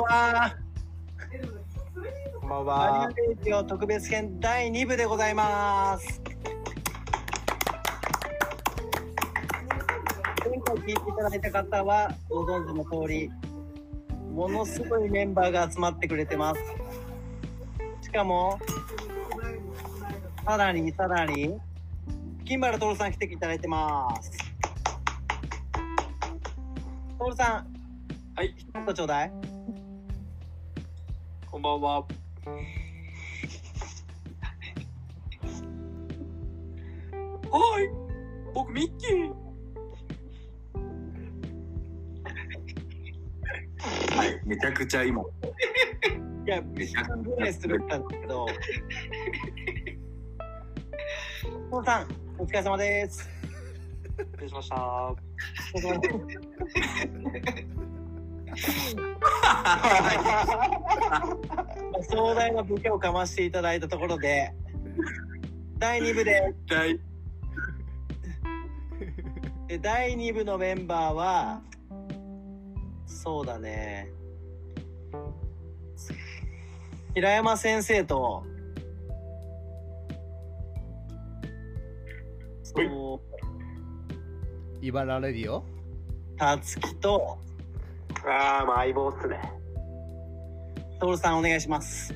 んは。こんばんアはニ。メレディオ特別編第2部でございます。前回聞いていただいた方はご存知の通り、ものすごいメンバーが集まってくれてます。しかも、さらにさらに、金原徹さん来ていただいてます。徹さん、はい。一言ちょうだい。こんばんは。はい。僕ミッキー。はい。めちゃくちゃ今。いや、めちゃくちゃするんですけど。トンさん、お疲れ様です。失礼しました。お疲れ様です 壮大なボケをかましていただいたところで、第2部で、はい。で第2部のメンバーは、そうだね。平山先生と、そう、茨レディオたつきと、ああ、まあ相棒っすね。トールさんお願いします。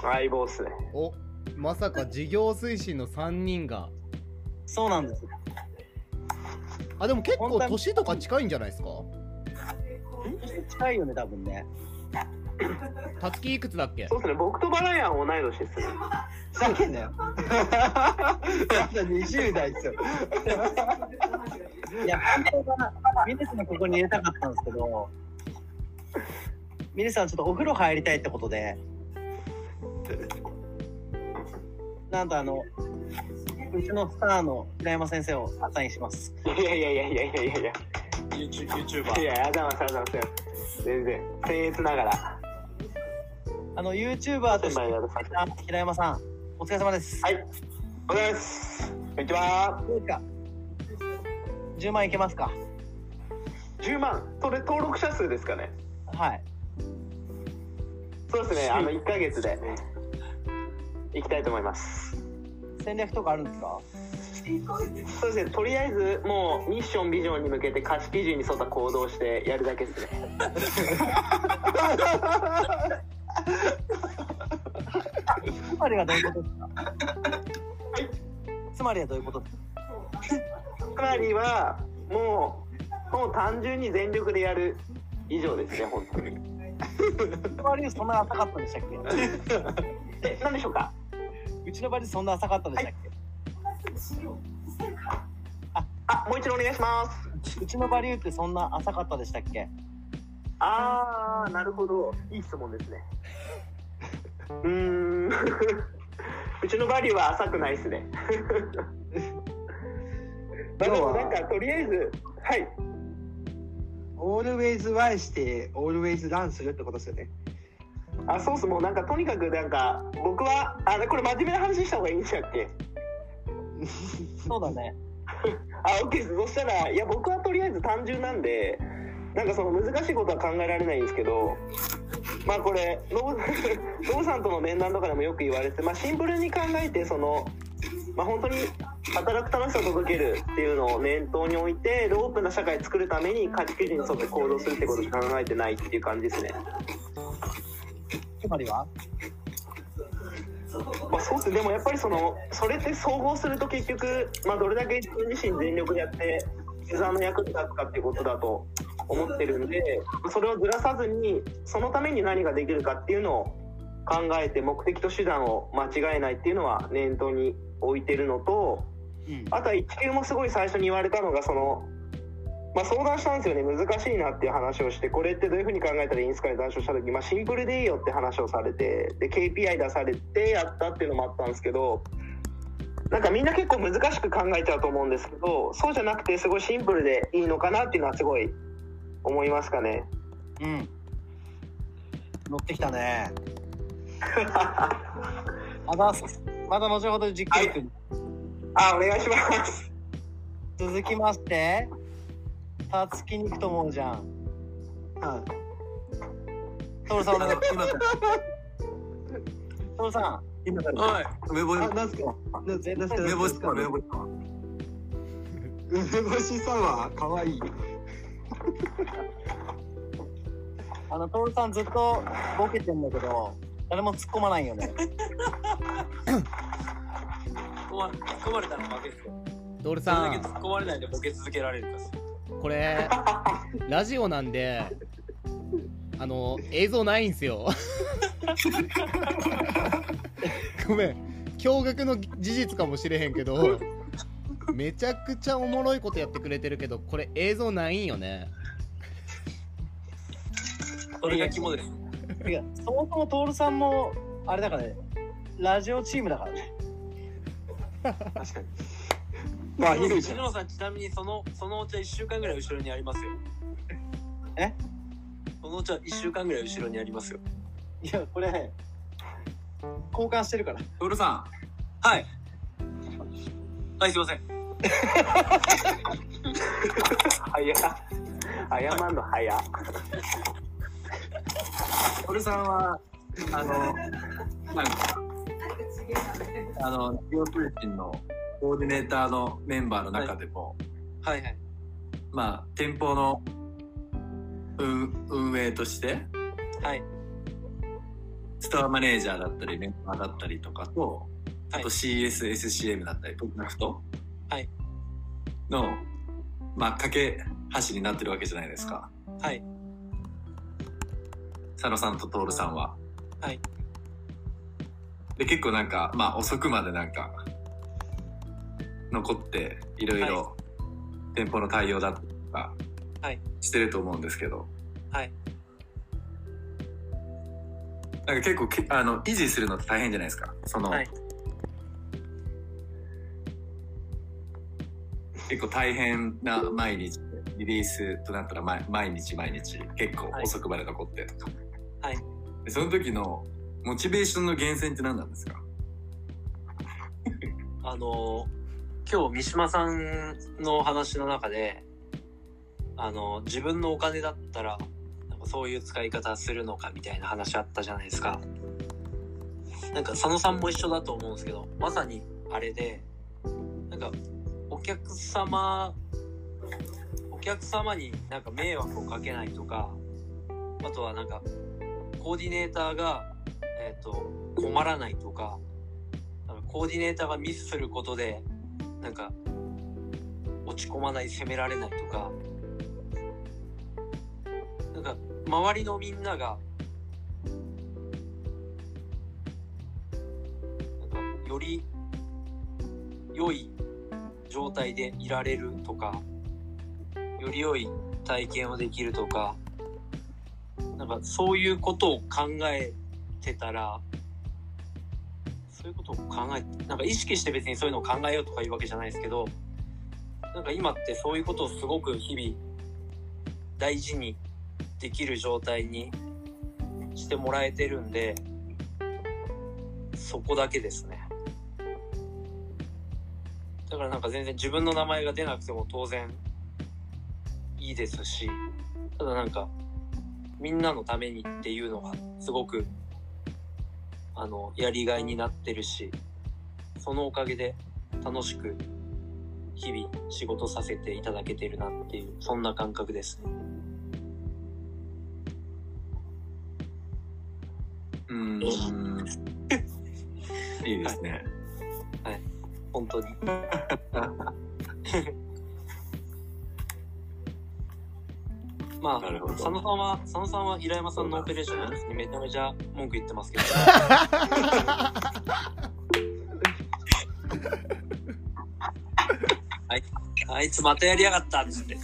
相棒っすね。おまさか事業推進の3人がそうなんです。あでも結構年とか近いんじゃないですか？近いよね、多分ね。たつきいくつだっけ？そうっすね。僕とバラヤン同い年ですね。ふざけんなよ。まだ20代ですよ。いや、本当は、ミネスのここに入れたかったんですけど、ミネスさんちょっとお風呂入りたいってことで、なんとあの、うちのスターの平山先生をアサインします。いやいやいやいやいやいやいや。YouTube- い YouTuber。や、あざますあざます。全然。僭越ながら。あの、YouTuber として平山さん、お疲れ様です。はい。おはようございます。こんにちは。どうですか ?10 万いけますか？10万。それ登録者数ですかね。はい。そうですね。あの、1ヶ月で。行きたいと思います。戦略とかあるんですか？そうですね。とりあえず、もう、ミッション、ビジョンに向けて価値基準に沿った行動をしてやるだけですね。つまりはどうい。うことですかつまりはどういうことですか？つまりは、もう、もう単純に全力でやる以上ですね、本当に。つまりそんな浅かったでしたっけ？え、何でしょうか？うちの場合そんな浅かったでしたっけ、あ、もう一度お願い。します。うちのバリューってそんな浅かったでしたっけ？あー、なるほど。いい質問ですね。うーん。うちのバリューは浅くないですね。まあでもなんか、とりあえず、はい。オールウェイズワイして、オールウェイズランするってことですよね。あ、そうっす。もうなんか、とにかくなんか、僕は、あ、これ真面目な話した方がいいんでしたっけそうだね。あ、OK です。そしたら、いや、僕はとりあえず単純なんで、なんかその難しいことは考えられないんですけど、まあこれ、ノブ、ノブさんとの面談とかでもよく言われて、まあシンプルに考えて、その、まあ本当に働く楽しさを届けるっていうのを念頭に置いて、オープンな社会を作るために価値基準に沿って行動するってことを考えてないっていう感じですね。つまりは？まあ、そうっすでもやっぱりそのそれって総合すると結局、まあ、どれだけ自分自身全力でやってユーザーの役に立つかっていうことだと思ってるんでそれをずらさずにそのために何ができるかっていうのを考えて目的と手段を間違えないっていうのは念頭に置いてるのとうん。あとは一級もすごい最初に言われたのがその、まあ、相談したんですよね難しいなっていう話をしてこれってどういうふうに考えたらいいんですかね談笑した時、まあ、シンプルでいいよって話をされてで KPI 出されてやったっていうのもあったんですけどなんかみんな結構難しく考えちゃうと思うんですけどそうじゃなくてすごいシンプルでいいのかなっていうのはすごい思いますかね。うん。乗ってきたね。あざっす。また後ほど実況くあお願いします。続きまして、たつきに行くと思うじゃん。はトールさんお願いし今ます。トールさん、今からはい梅干あ、なんすか？な絶対なんすか梅干し梅干し梅干しサワーかわいい。あの、トールさんずっとボケてんだけど、誰も突っ込まないよね。突っ込まれたら負けですよ。トールそれださんけ突っ込まれないでボケ続けられるかっすこれラジオなんであの映像ないんすよ。ごめん。驚愕の事実かもしれへんけどめちゃくちゃおもろいことやってくれてるけどこれ映像ないんよね。それが肝です。いや、そもそもトールさんも、あれだからね、ラジオチームだからね。確かに。まあ、いるじゃん。藤野さん、ちなみにその、そのお茶1週間ぐらい後ろにありますよ。え？そのお茶1週間ぐらい後ろにありますよ。いや、これ、交換してるから。トールさはい。はい、すいません。早っ謝んの早っんトールさんはあのなんかあの事業推進のコーディネーターのメンバーの中でも、はいはい。まあ店舗の運運営としてはい。ストアマネージャーだったりメンバーだったりとかと、はいあと CSSCM だったりプロダクトはいの、まあ架け橋になってるわけじゃないですかはい。佐野さんと徹さんは。はい。で結構なんかまあ遅くまでなんか残っていろいろ店舗の対応だとかはい。してると思うんですけど。はい。なんか結構けあの維持するのって大変じゃないですか？その、はい。結構大変な毎日でリリースとなったら毎毎日毎日結構はい遅くまで残ってとか、はいでその時のモチベーションの源泉って何なんですか？あの今日三島さんの話の中であの自分のお金だったらなんかそういう使い方するのかみたいな話あったじゃないですか。なんか佐野さんも一緒だと思うんですけどまさにあれでなんかお客様お客様になんか迷惑をかけないとかあとはなんかコーディネーターが、えっと困らないとかなんかコーディネーターがミスすることでなんか落ち込まない責められないとかなんか周りのみんながなんかより良い状態でいられるとかより良い体験をできるとかなんかそういうことを考えてたらそういうことを考えなんか意識して別にそういうのを考えようとかいうわけじゃないですけどなんか今ってそういうことをすごく日々大事にできる状態にしてもらえてるんでそこだけですね。だからなんか全然自分の名前が出なくても当然いいですしただなんかみんなのためにっていうのがすごくあのやりがいになってるしそのおかげで楽しく日々仕事させていただけてるなっていうそんな感覚ですね。うーん。いいですね、本当に まあなるほど。佐野さんは佐野さんは平山さんのオペレーションにめちゃめちゃ文句言ってますけど。あいあいつまたやりやがったっつって。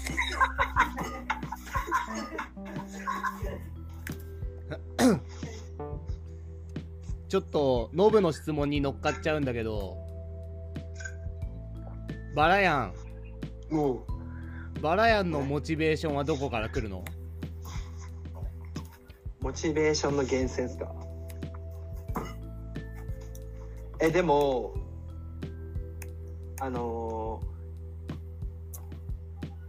ちょっとノブの質問に乗っかっちゃうんだけどバラヤン。もバラヤンのモチベーションはどこから来るの？う、モチベーションの源泉ですか？え、でも、あのー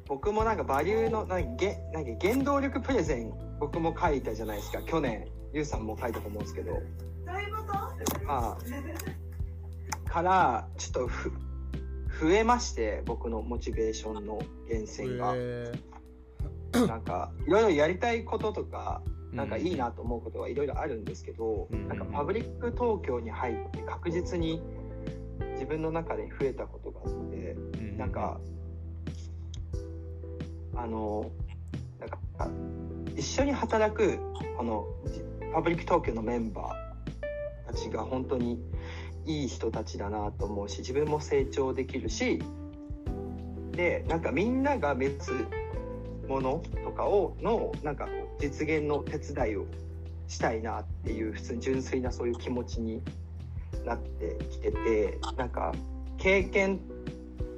僕もなんかバリューの、なんかげなんか原動力プレゼン僕も書いたじゃないですか。去年ゆうさんも書いたと思うんですけど。まあからちょっとふ増えまして僕のモチベーションの源泉が。へなんかいろいろやりたいこととかーなんかいいなと思うことはいろいろあるんですけど、うん。なんかパブリック東京に入って確実に自分の中で増えたことがあってうん。なんかあのなんか一緒に働くこのじパブリック東京のメンバーたちが本当にいい人たちだなと思うし自分も成長できるしでなんかみんなが目指すものとかをのなんか実現の手伝いをしたいなっていう普通に純粋なそういう気持ちになってきててなんか経験っ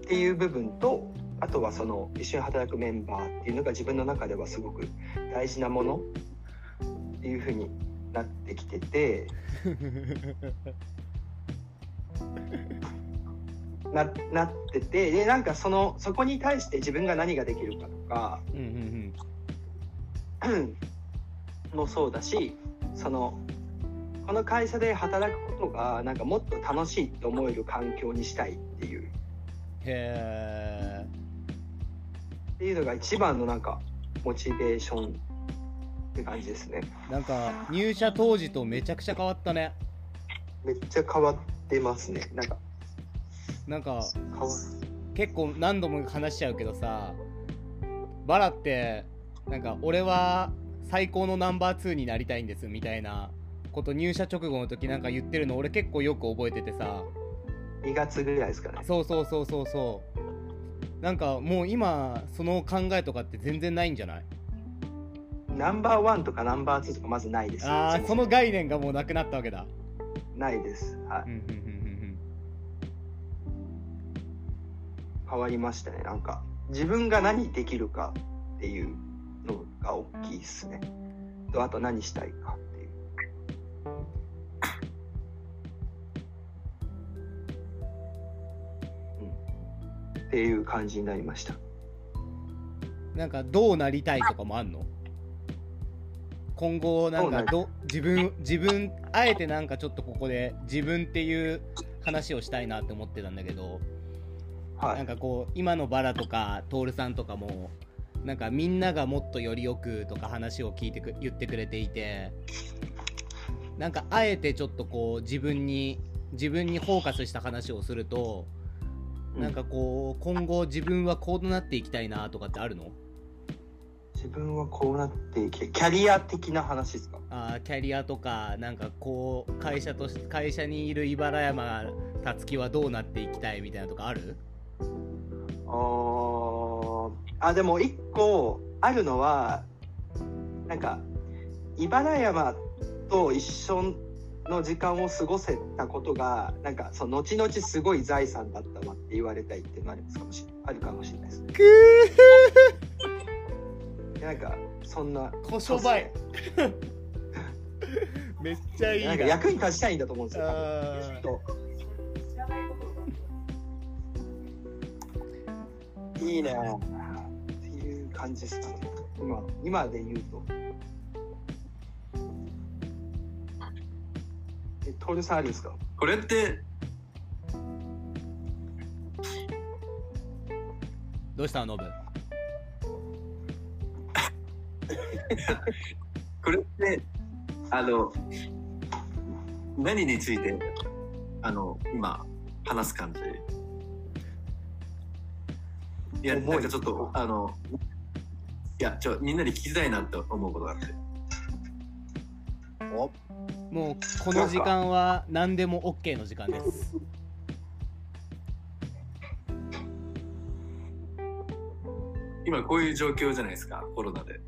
ていう部分とあとはその一緒に働くメンバーっていうのが自分の中ではすごく大事なものっていうふうになってきてて。ななっててでなんかそのそこに対して自分が何ができるかとかうんうんもそうだしそのこの会社で働くことがなんかもっと楽しいって思える環境にしたいっていう。へえっていうのが一番のなんかモチベーションって感じですね。なんか入社当時とめちゃくちゃ変わったね。めっちゃ変わってますね。なんかなんか結構何度も話しちゃうけどさバラってなんか俺は最高のナンバー2になりたいんですみたいなこと入社直後の時なんか言ってるの俺結構よく覚えててさ。2月ぐらいですかね。そうそうそうそうそう。なんかもう今その考えとかって全然ないんじゃない？ナンバーワンとかナンバーツーとかまずないです。ああその概念がもうなくなったわけだないです。はい。変わりましたね。なんか自分が何できるかっていうのが大きいですね。とあと何したいかっていう。うん。っていう感じになりました。うんなんかどうなりたいとかもあんの？今後なんかど自分自分あえてなんかちょっとここで自分っていう話をしたいなって思ってたんだけどはい。なんかこう今のバラとか徹さんとかもなんかみんながもっとよりよくとか話を聞いてく言ってくれていてなんかあえてちょっとこう自分に自分にフォーカスした話をするとなんかこう今後自分はこうなっていきたいなとかってあるの？自分はこうなってキャリア的な話ですか？あーキャリアとかなんかこう会社とし会社にいる茨山たつきはどうなっていきたいみたいなとかある？あーあでも一個あるのはなんか茨山と一緒の時間を過ごせたことがなんかその後々すごい財産だったわって言われたいっていうのはあるかもしあるかもしれないですなんかそんなこしょばいめっちゃいいなんか役に立ちたいんだと思うんですよ。きっといいね。っていう感じですかね。今今で言うと。え、トールさんあるんですか？これってどうした？ノブ これってあの何についてあの今話す感じ？いやなんかちょっとあのいやちょみんなに聞きたいなって思うことがあって。もうこの時間は何でも OK の時間です。今こういう状況じゃないですかコロナで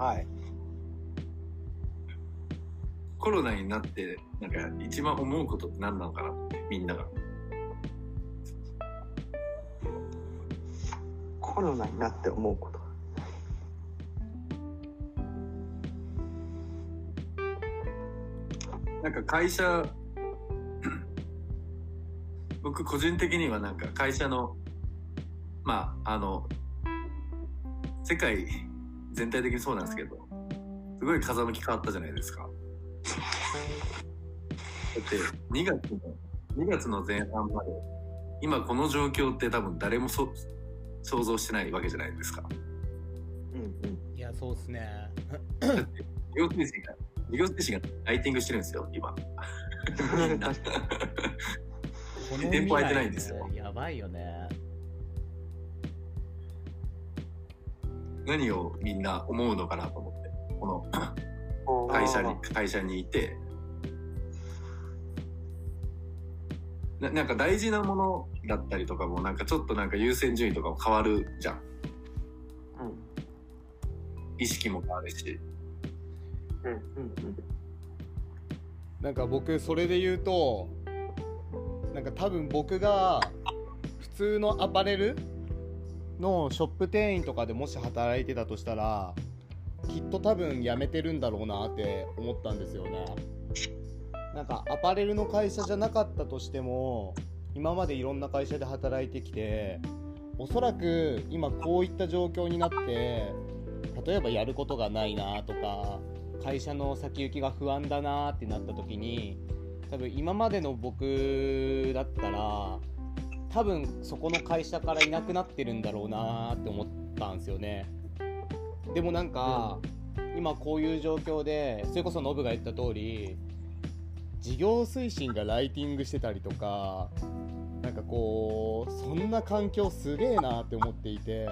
はい。コロナになってなんか一番思うことって何なのかな？みんながコロナになって思うこと。なんか会社 僕個人的にはなんか会社のまああの世界全体的にそうなんですけどすごい風向き変わったじゃないですか。だって、2月の、2月の前半まで、今この状況って多分誰もそ想像してないわけじゃないですか。うんうん。いやそうっすねだって、事業推進が、事業推進がライティングしてるんですよ、今。店舗空いてないんですよやばいよね何をみんな思うのかなと思って。この会社に、会社にいて、ななんか大事なものだったりとかもなんかちょっとなんか優先順位とかも変わるじゃん。意識も変わるし。うんうんうん。なんか僕それで言うとなんか多分僕が普通のアパレルのショップ店員とかでもし働いてたとしたらきっと多分辞めてるんだろうなって思ったんですよね。なんかアパレルの会社じゃなかったとしても今までいろんな会社で働いてきておそらく今こういった状況になって例えばやることがないなとか会社の先行きが不安だなってなった時に多分今までの僕だったら多分そこの会社からいなくなってるんだろうなって思ったんですよね。でもなんか、今こういう状況でそれこそノブが言った通り事業推進がライティングしてたりとかなんかこうそんな環境すげえなって思っていて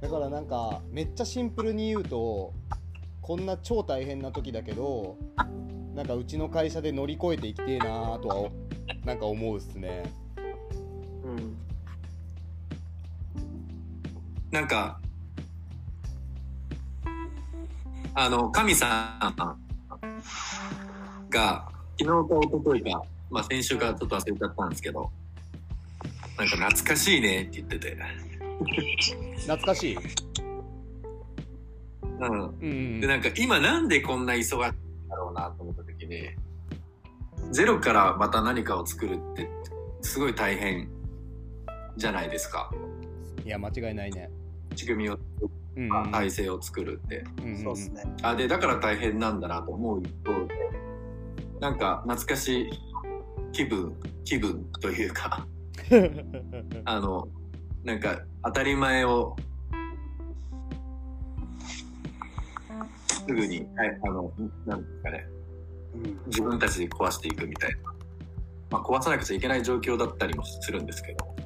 だからなんかめっちゃシンプルに言うとこんな超大変な時だけどなんかうちの会社で乗り越えていきてえなとはおなんか思うっすねなんか、あの、神さんが、昨日か一昨日か、まあ先週からちょっと忘れちゃったんですけど、なんか懐かしいねって言ってて。懐かしい？うん。うんうんで、なんか今なんでこんな忙しいんだろうなと思った時に、ゼロからまた何かを作るって、すごい大変じゃないですか。いや間違いないね仕組みを、体制を作るって。そうですね。あ、で、だから大変なんだなと思う一方で、なんか懐かしい気分、気分というか、あの、なんか当たり前を、すぐに、はい、あの、なんですかね、自分たちで壊していくみたいな。まあ、壊さなくちゃいけない状況だったりもするんですけど、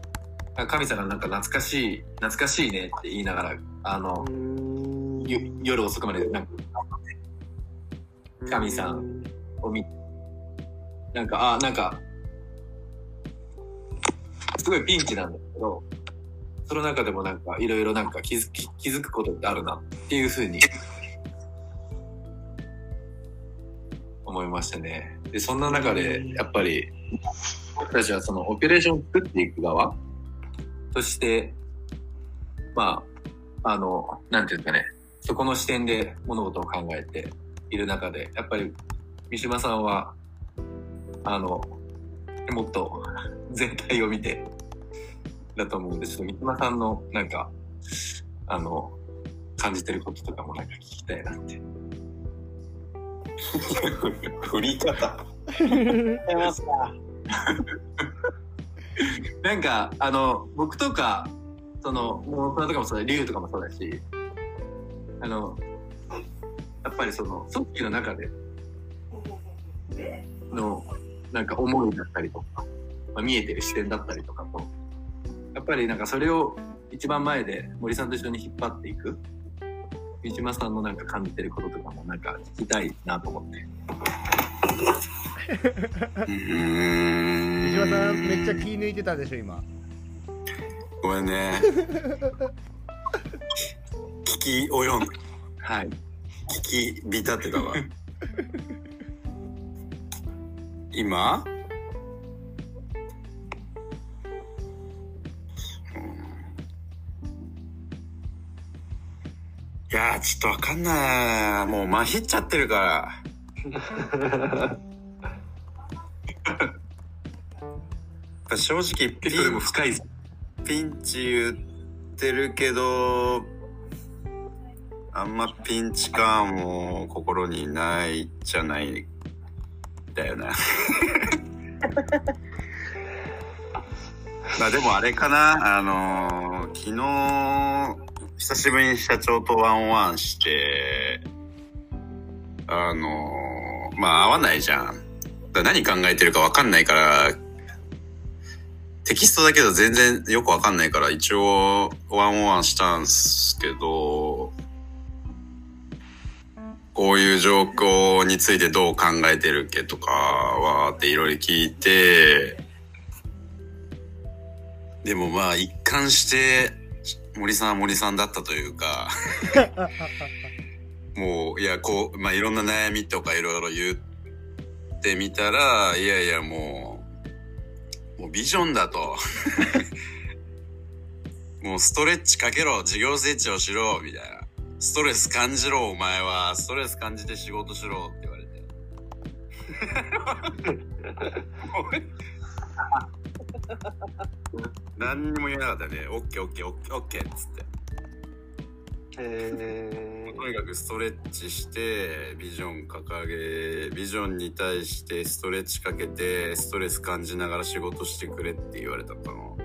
神様がなんか懐かしい、懐かしいねって言いながら、あの、ゆ夜遅くまでなんか神さんを見なんか、あ、なんか、すごいピンチなんだけど、その中でもなんか、いろいろなんか気づき、気づくことってあるなっていうふうに、思いましたね。で、そんな中で、やっぱり、僕たちはそのオペレーションを作っていく側として、まあ、あの、なんていうんですかね、そこの視点で物事を考えている中で、やっぱり三島さんは、あの、もっと全体を見てだと思うんで、ちょっと三島さんのなんか、あの、感じてることとかもなんか聞きたいなって。振り方 出ますか？なんか、あの、僕とか、その、もうとかもそうだ、竜とかもそうだし、あの、やっぱりその、組織の中での、なんか思いだったりとか、まあ、見えてる視点だったりとかと、やっぱりなんかそれを一番前で森さんと一緒に引っ張っていく、三島さんのなんか感じてることとかもなんか聞きたいなと思って。石破さんめっちゃ気抜いてたでしょ今ごめんね。聞き及ん、はい。聞き浸ってたわ。今？いやー、ちょっとわかんない。もう、まひっちゃってるから。正直、ピそれもン深い。ピンチ言ってるけど、あんまピンチ感も心にないじゃないだよな。まあでもあれかな、あのー昨日、久しぶりに社長とワンワンして、あのーまあ合わないじゃん。何考えてるかわかんないから、テキストだけど全然よくわかんないから一応ワンオンワンしたんすけど、こういう状況についてどう考えてるっけとかはっていろいろ聞いて、でもまあ一貫して森さんは森さんだったというか、もういやこう、まあいろんな悩みとかいろいろ言ってみたら、いやいやもう、もうビジョンだと。もうストレッチかけろ、授業スイッチをしろ、みたいな。ストレス感じろ、お前は。ストレス感じて仕事しろ、って言われて。何にも言えなかったね。オッケーオッケーオッケーオッケーっつって。へえとにかくストレッチして、ビジョン掲げ、ビジョンに対してストレッチかけて、ストレス感じながら仕事してくれって言われたの。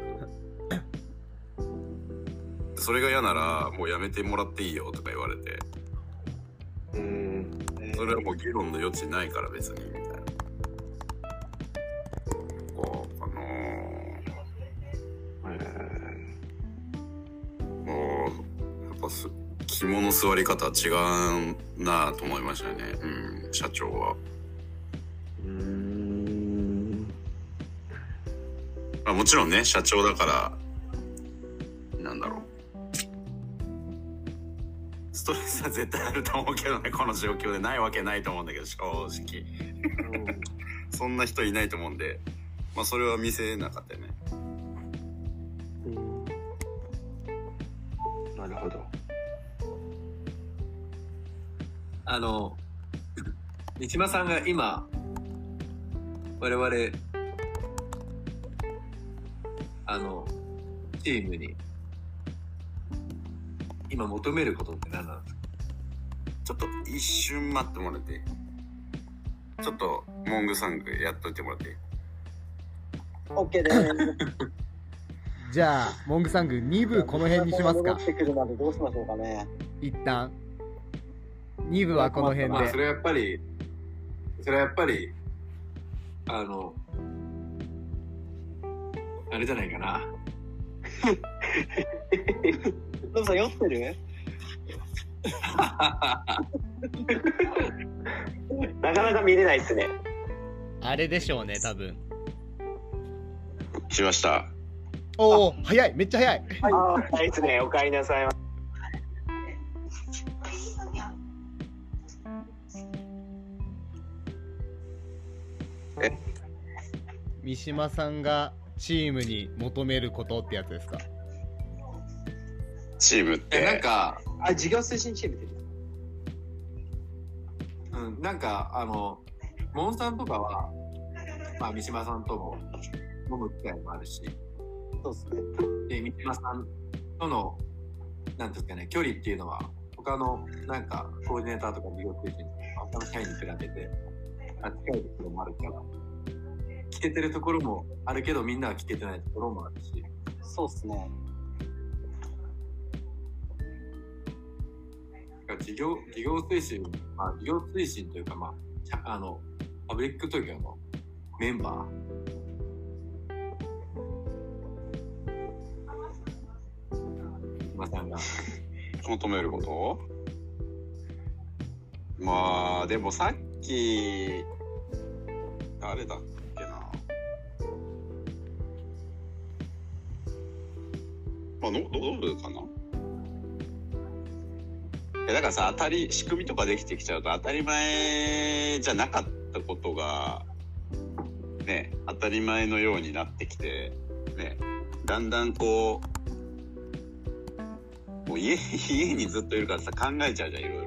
それが嫌なら、もうやめてもらっていいよとか言われて、ー、うん。それはもう議論の余地ないから別に、肝の座り方は違うなと思いましたね。うん、社長は。うーん。まあ、もちろんね、社長だから、なんだろう。ストレスは絶対あると思うけどね、この状況でないわけないと思うんだけど、正直。そんな人いないと思うんで、まあそれは見せなかったよね。あの、三島さんが今、我々、あの、チームに、今求めることって何なんですか？ちょっと一瞬待ってもらってちょっと、モングサングやっといてもらって OK です。じゃあモングサング2部この辺にしますか。戻ってくるまでどうしましょうかね。一旦2部はこの辺まあ、そでれはやっぱり、それはやっぱり、あの、あれじゃないかな。ノブさん酔ってる？なかなか見れないですね。あれでしょうね多分しました。おお早いめっちゃ早いああ、いいですね。お帰りなさいま三島さんがチームに求めることってやつですか？チームっえ、て。なんか、あ、事業推進チームってうん、なんか、あの、モンさんとかは、まあ、三島さんとも飲む機会もあるし、そうですね。で、三島さんとの、なんていうんですかね、距離っていうのは、他の、なんか、コーディネーターとか事業推進とか、他の社員に比べて、あ近いところもあるから、聞けてるところもあるけど、みんなは聞けてないところもあるし、そうですね。事業、事業推進、まあ、事業推進というか、まあ、社あの、パブリック東京のメンバー、馬さんが、求めること？まあ、でもさっき、誰だっけな。まあ、のどどうかなだからさ、当たり、仕組みとかできてきちゃうと当たり前じゃなかったことが、ね、当たり前のようになってきて、ね、だんだんこう、もう家、家にずっといるからさ、考えちゃうじゃん、いろいろ。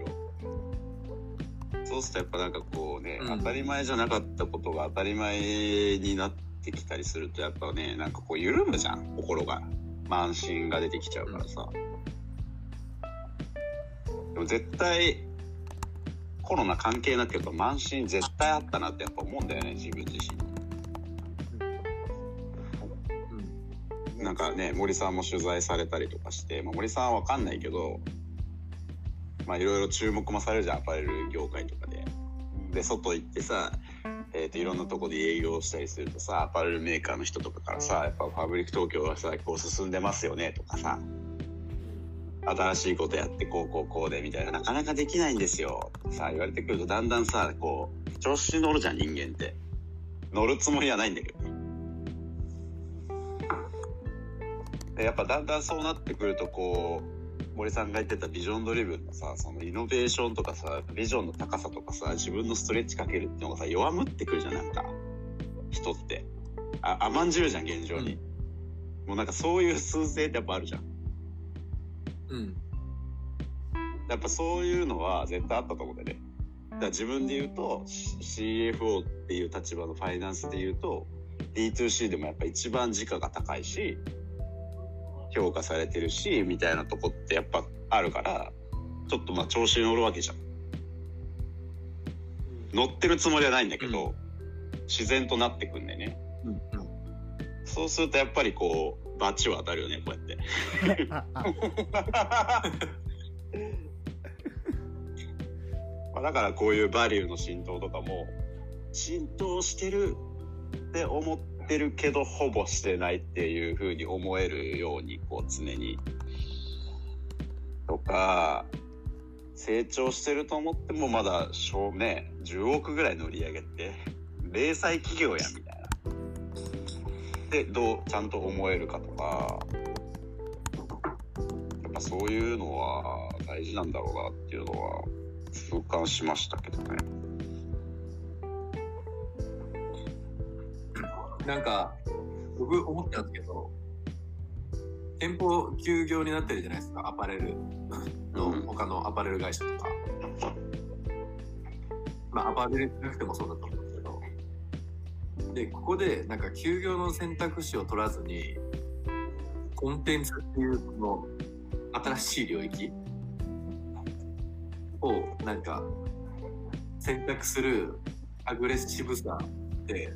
そうするとやっぱなんかこうね、うん。当たり前じゃなかったことが当たり前になってきたりすると、やっぱね、なんかこう緩むじゃん、心が。慢心が出てきちゃうからさ。でも絶対コロナ関係なくやっぱ満身絶対あったなってやっぱ思うんだよね自分自身。なんかね森さんも取材されたりとかして、まあ、森さんは分かんないけどまあいろいろ注目もされるじゃんアパレル業界とかで。で外行ってさ、えー、といろんなとこで営業したりするとさアパレルメーカーの人とかからさやっぱファブリック東京はさこう進んでますよねとかさ新しいことやってこうこうこうでみたいななかなかできないんですよ。ってさ言われてくるとだんだんさこう調子に乗るじゃん人間って。乗るつもりはないんだけどやっぱだんだんそうなってくるとこう森さんが言ってたビジョンドリブンのさそのイノベーションとかさビジョンの高さとかさ自分のストレッチかけるっていうのがさ弱むってくるじゃんなんか。人って。あ甘んじるじゃん現状に、もうなんかそういう数勢ってやっぱあるじゃん。うん。やっぱそういうのは絶対あったと思うんだよね。だから自分で言うと CFO っていう立場のファイナンスで言うと D2C でもやっぱ一番時価が高いし評価されてるしみたいなとこってやっぱあるからちょっとまあ調子に乗るわけじゃん。乗ってるつもりはないんだけど、うん自然となってくんだよね。うん。うん。そうするとやっぱりこうバチは当たるよねこうやって。まあだからこういうバリューの浸透とかも浸透してるって思っててるけどほぼしてないっていう風に思えるようにこう常にとか成長してると思ってもまだ小ね10億ぐらいの売り上げって零細企業やみたいなでどうちゃんと思えるかとかやっぱそういうのは大事なんだろうなっていうのは痛感しましたけどね。なんか、僕思ったんですけど、店舗休業になってるじゃないですか、アパレルの、うん 他のアパレル会社とか。まあ、アパレルなくてもそうだと思うんですけど。で、ここで、なんか休業の選択肢を取らずに、コンテンツっていう、この、新しい領域を、なんか、選択するアグレッシブさって、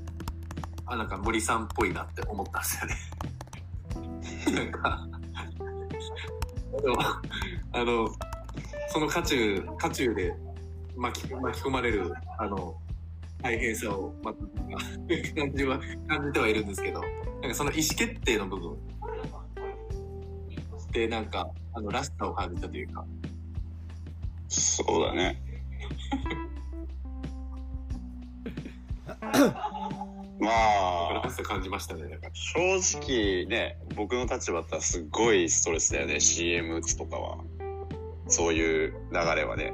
あ、なんか森さんっぽいなって思ったんですよね。なんか、あの、あの、その渦中、渦中で巻き巻き込まれる、あの、大変さを、また、感じは、感じてはいるんですけど、なんかその意思決定の部分で、なんか、あの、らしさを感じたというか、そうだね。まあ。感じましたね。なんか正直ね僕の立場だったらすっごいストレスだよね CM 打つとかは。そういう流れはね。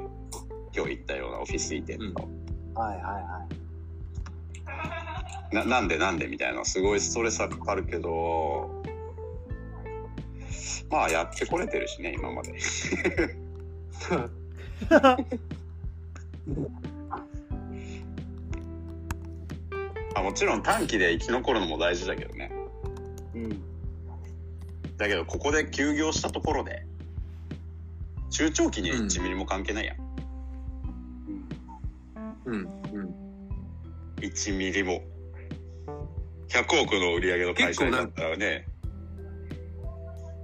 今日言ったようなオフィス移転とか、はいはいはい。ななんでなんでみたいな。すごいストレスはかかるけどまあやってこれてるしね今まで あもちろん短期で生き残るのも大事だけどね。うん。だけどここで休業したところで中長期には1ミリも関係ないやん、うん、うん。1ミリも。100億の売り上げの会社だったらね。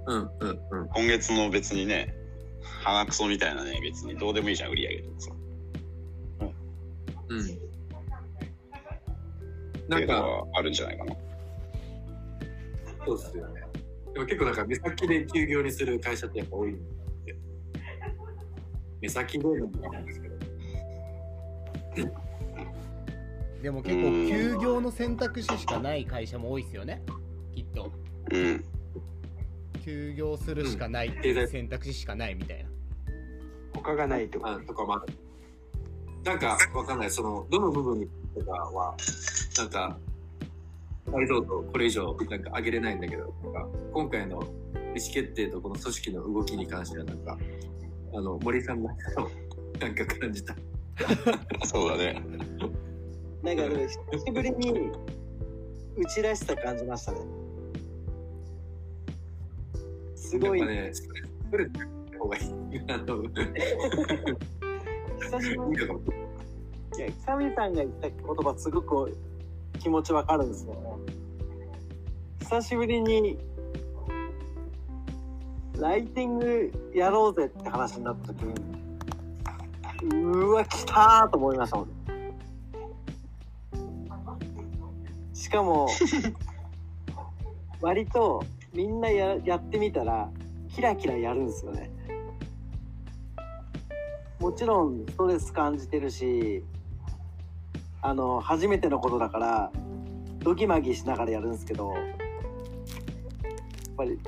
うん、うん、うん。今月の別にね鼻くそみたいなね別にどうでもいいじゃん売り上げとかさ。うん。ってないんか、うのはあるんじゃないかな。そうですよね。でも結構なんか目先で休業にする会社ってやっぱ多いんで。目先でのもあるんですけど。でも結構休業の選択肢しかない会社も多いですよね。きっと。うん。休業するしかないっていう選択肢しかないみたいな。他がないとあとかまあ、なんかわかんない、その、どの部分にとかは、なんか、解像度これ以上なんか上げれないんだけど、なんか今回の意思決定とこの組織の動きに関してはなんか、あの、森さんのなんか感じた。そうだねなんか、久しぶりに、うちらしさ感じましたね。すごい、ね、ストレス方がいい。久しぶりいや、久美さんが言った言葉すごく気持ちわかるんですよね。久しぶりに、ライティングやろうぜって話になった時に、うわ、来たーと思いましたもん。しかも、割とみんなややってみたら、キラキラやるんですよね。もちろんストレス感じてるし、あの初めてのことだからドギマギしながらやるんですけどやっぱり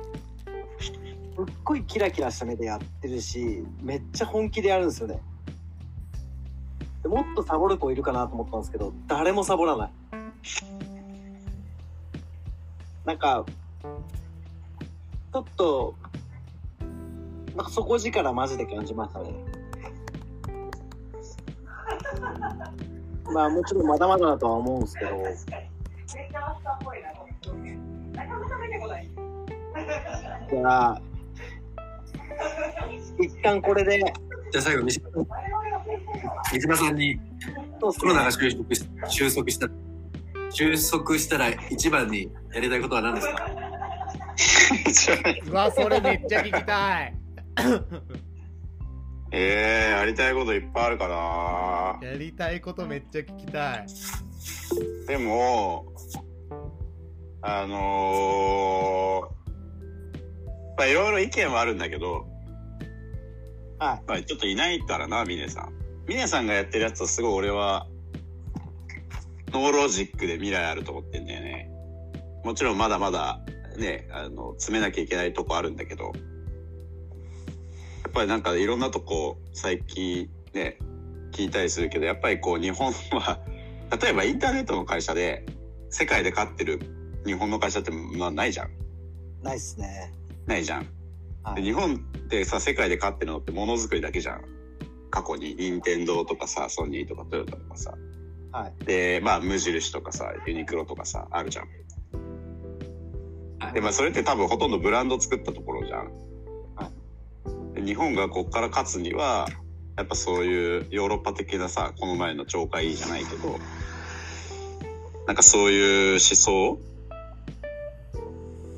すっごいキラキラした目でやってるしめっちゃ本気でやるんですよね。でもっとサボる子いるかなと思ったんですけど誰もサボらない。なんかちょっとなんか底力マジで感じましたね。まあもちろんまだまだだとは思うんですけど。じゃあ、一旦これで、じゃあ最後、三島さん三島さんに。コロナがね。収束し収束した。収束したら一番にやりたいことは何ですか？うわそれめっちゃ聞きたいえー、やりたいこといっぱいあるかなやりたいことめっちゃ聞きたいでも、あのー、まあいろいろ意見はあるんだけど、はい。まあちょっといないからな、ミネさん。ミネさんがやってるやつはすごい俺は、ノーロジックで未来あると思ってんだよね。もちろんまだまだね、あの、詰めなきゃいけないとこあるんだけど、やっぱりなんかいろんなとこ最近ね、聞いたりするけど、やっぱりこう日本は、例えばインターネットの会社で世界で勝ってる日本の会社ってまあないじゃん。ないっすね。ないじゃん。はい。で日本ってさ世界で勝ってるのってものづくりだけじゃん過去に任天堂とかさソニーとかトヨタとかさはい。でまあ無印とかさユニクロとかさあるじゃんはいでまあそれって多分ほとんどブランド作ったところじゃんで日本がこっから勝つにはやっぱそういうヨーロッパ的なさこの前の超過いいじゃないけどなんかそういう思想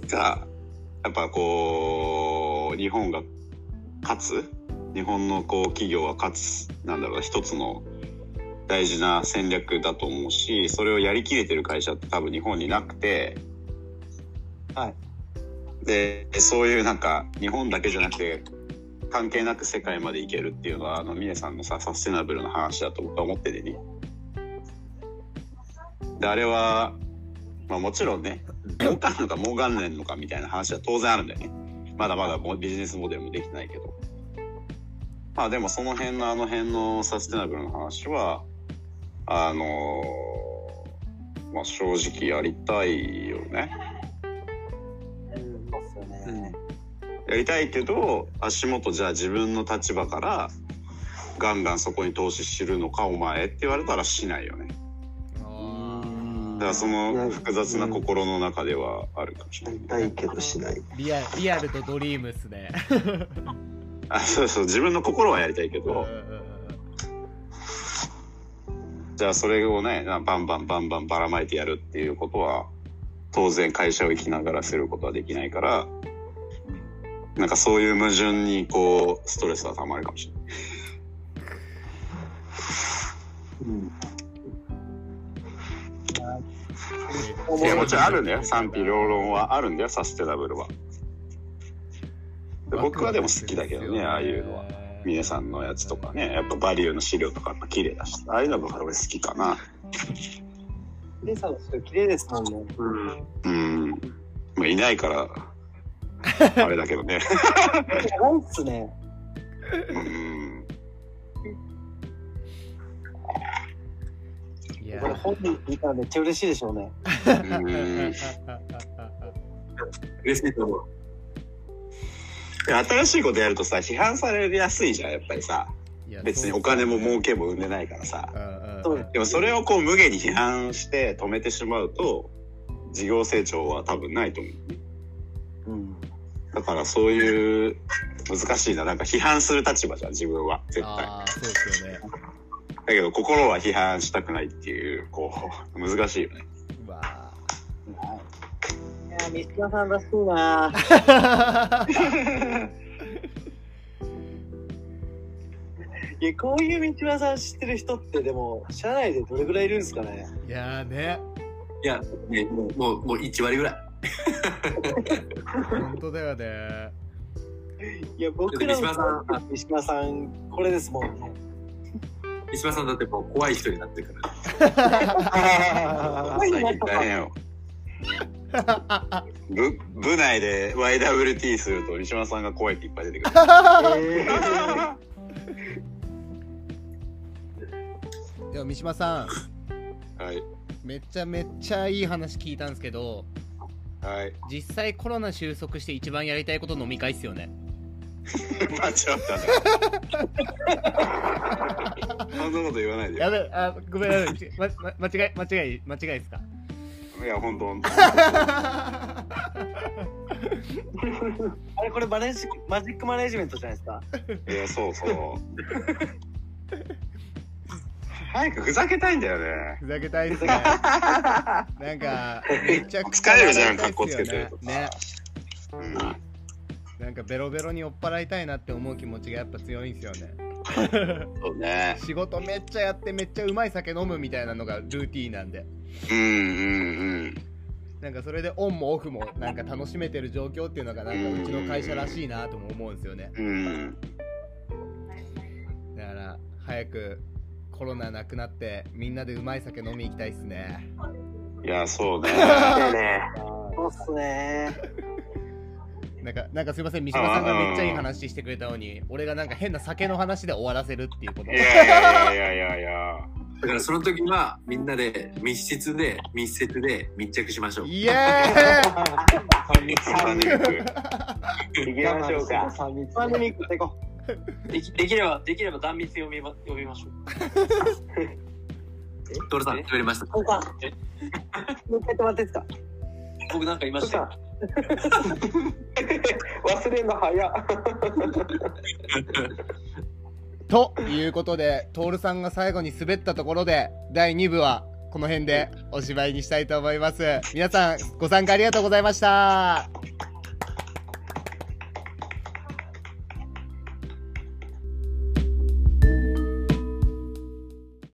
がやっぱこう日本が勝つ日本のこう企業が勝つなんだろうな一つの大事な戦略だと思うしそれをやりきれてる会社って多分日本になくてはい。でそういうなんか日本だけじゃなくて関係なく世界まで行けるっていうのはあの峰さんのさサステナブルな話だと僕は思っててね。であれは、まあ、もちろんね儲かるのか儲かんないのかみたいな話は当然あるんだよね。まだまだビジネスモデルもできてないけど。まあでもその辺のあの辺のサステナブルな話はあのーまあ正直やりたいよね。やりたいけど足元じゃあ自分の立場からガンガンそこに投資するのかお前って言われたらしないよね。だからその複雑な心の中ではあるかもしれない。やりたいけどしない。リアリアルとドリームっすね。あそうそう。自分の心はやりたいけど。じゃあそれをねバンバンバンバンばらまいてやるっていうことは当然会社を生きながらすることはできないからなんかそういう矛盾にこうストレスはたまるかもしれない。うん。いやもちろんあるんだよ。賛否両論はあるんだよサステナブルは。で僕はでも好きだけどねああいうのは。皆さんのやつとかね。やっぱバリューの資料とかやっぱ綺麗だし。ああいうのが俺好きかな。レイさんの人綺麗ですもんね。うん。まあいないからあれだけどね。長いっすね。うん。いや。これ本人聞いたらめっちゃ嬉しいでしょうね。うん。嬉しいと思う。で新しいことやるとさ批判されやすいじゃんやっぱりさ。別にお金も儲けも生んでないからさ。でもそれをこう無限に批判して止めてしまうと事業成長は多分ないと思う。うん。だからそういう、難しいな。なんか批判する立場じゃん、自分は。絶対。ああそうですよねだけど心は批判したくないっていう、こう、難しいよね。うわいや、三島さんらしいな いや、こういう道場さん知ってる人って、でも、社内でどれぐらいいるんですかねーいやーねいや、ね、もう、もう、もう1割ぐらい。本当だよねいや、僕ら三島さんの三島さん、これですもんね。三島さんだってもう怖い人になってるから。最近大変よ。部部内で YWT すると三島さんが怖いっていっぱい出てくる。でも三島さんはい。めっちゃめっちゃいい話聞いたんですけどはい。実際コロナ収束して一番やりたいこと飲み会っすよねまあ、ちょっとね。そんなこと言わないでよ。やべあごめんなさい、まま、間違い間違い間違いですか？いや、ほんとほんと。あれ、これマネジ、マジックマネジメントじゃないですか？いや、そうそう。早くふざけたいんだよね。ふざけたいですね なんかめちゃくちゃ疲れるじゃん格好つけてるとねうん。なんかベロベロに酔っ払いたいなって思う気持ちがやっぱ強いんですよね そうね。仕事めっちゃやってめっちゃうまい酒飲むみたいなのがルーティーンなんでうんうんうん。なんかそれでオンもオフもなんか楽しめてる状況っていうのがなんかうちの会社らしいなとも思うんですよねうん。だから早くコロナなくなってみんなでうまい酒飲み行きたいっすねいや、そうね。ねそうっすね。なんかなんかすいません三島さんがめっちゃいい話してくれたのに俺がなんか変な酒の話で終わらせるっていうこといやいやいやいやいや。だからその時はみんなで密室で密接で密着しましょう。イエーイ三人三人行く。行きましょうか。三密。三密行っていこできできれば、できれば断密呼びま呼びましょう。トールさん決まりました。もう一回止まっていいですか？僕なんか言いましたよ。忘れんの早っ。ということで徹さんが最後に滑ったところで第2部はこの辺でおしまいにしたいと思います皆さんご参加ありがとうございました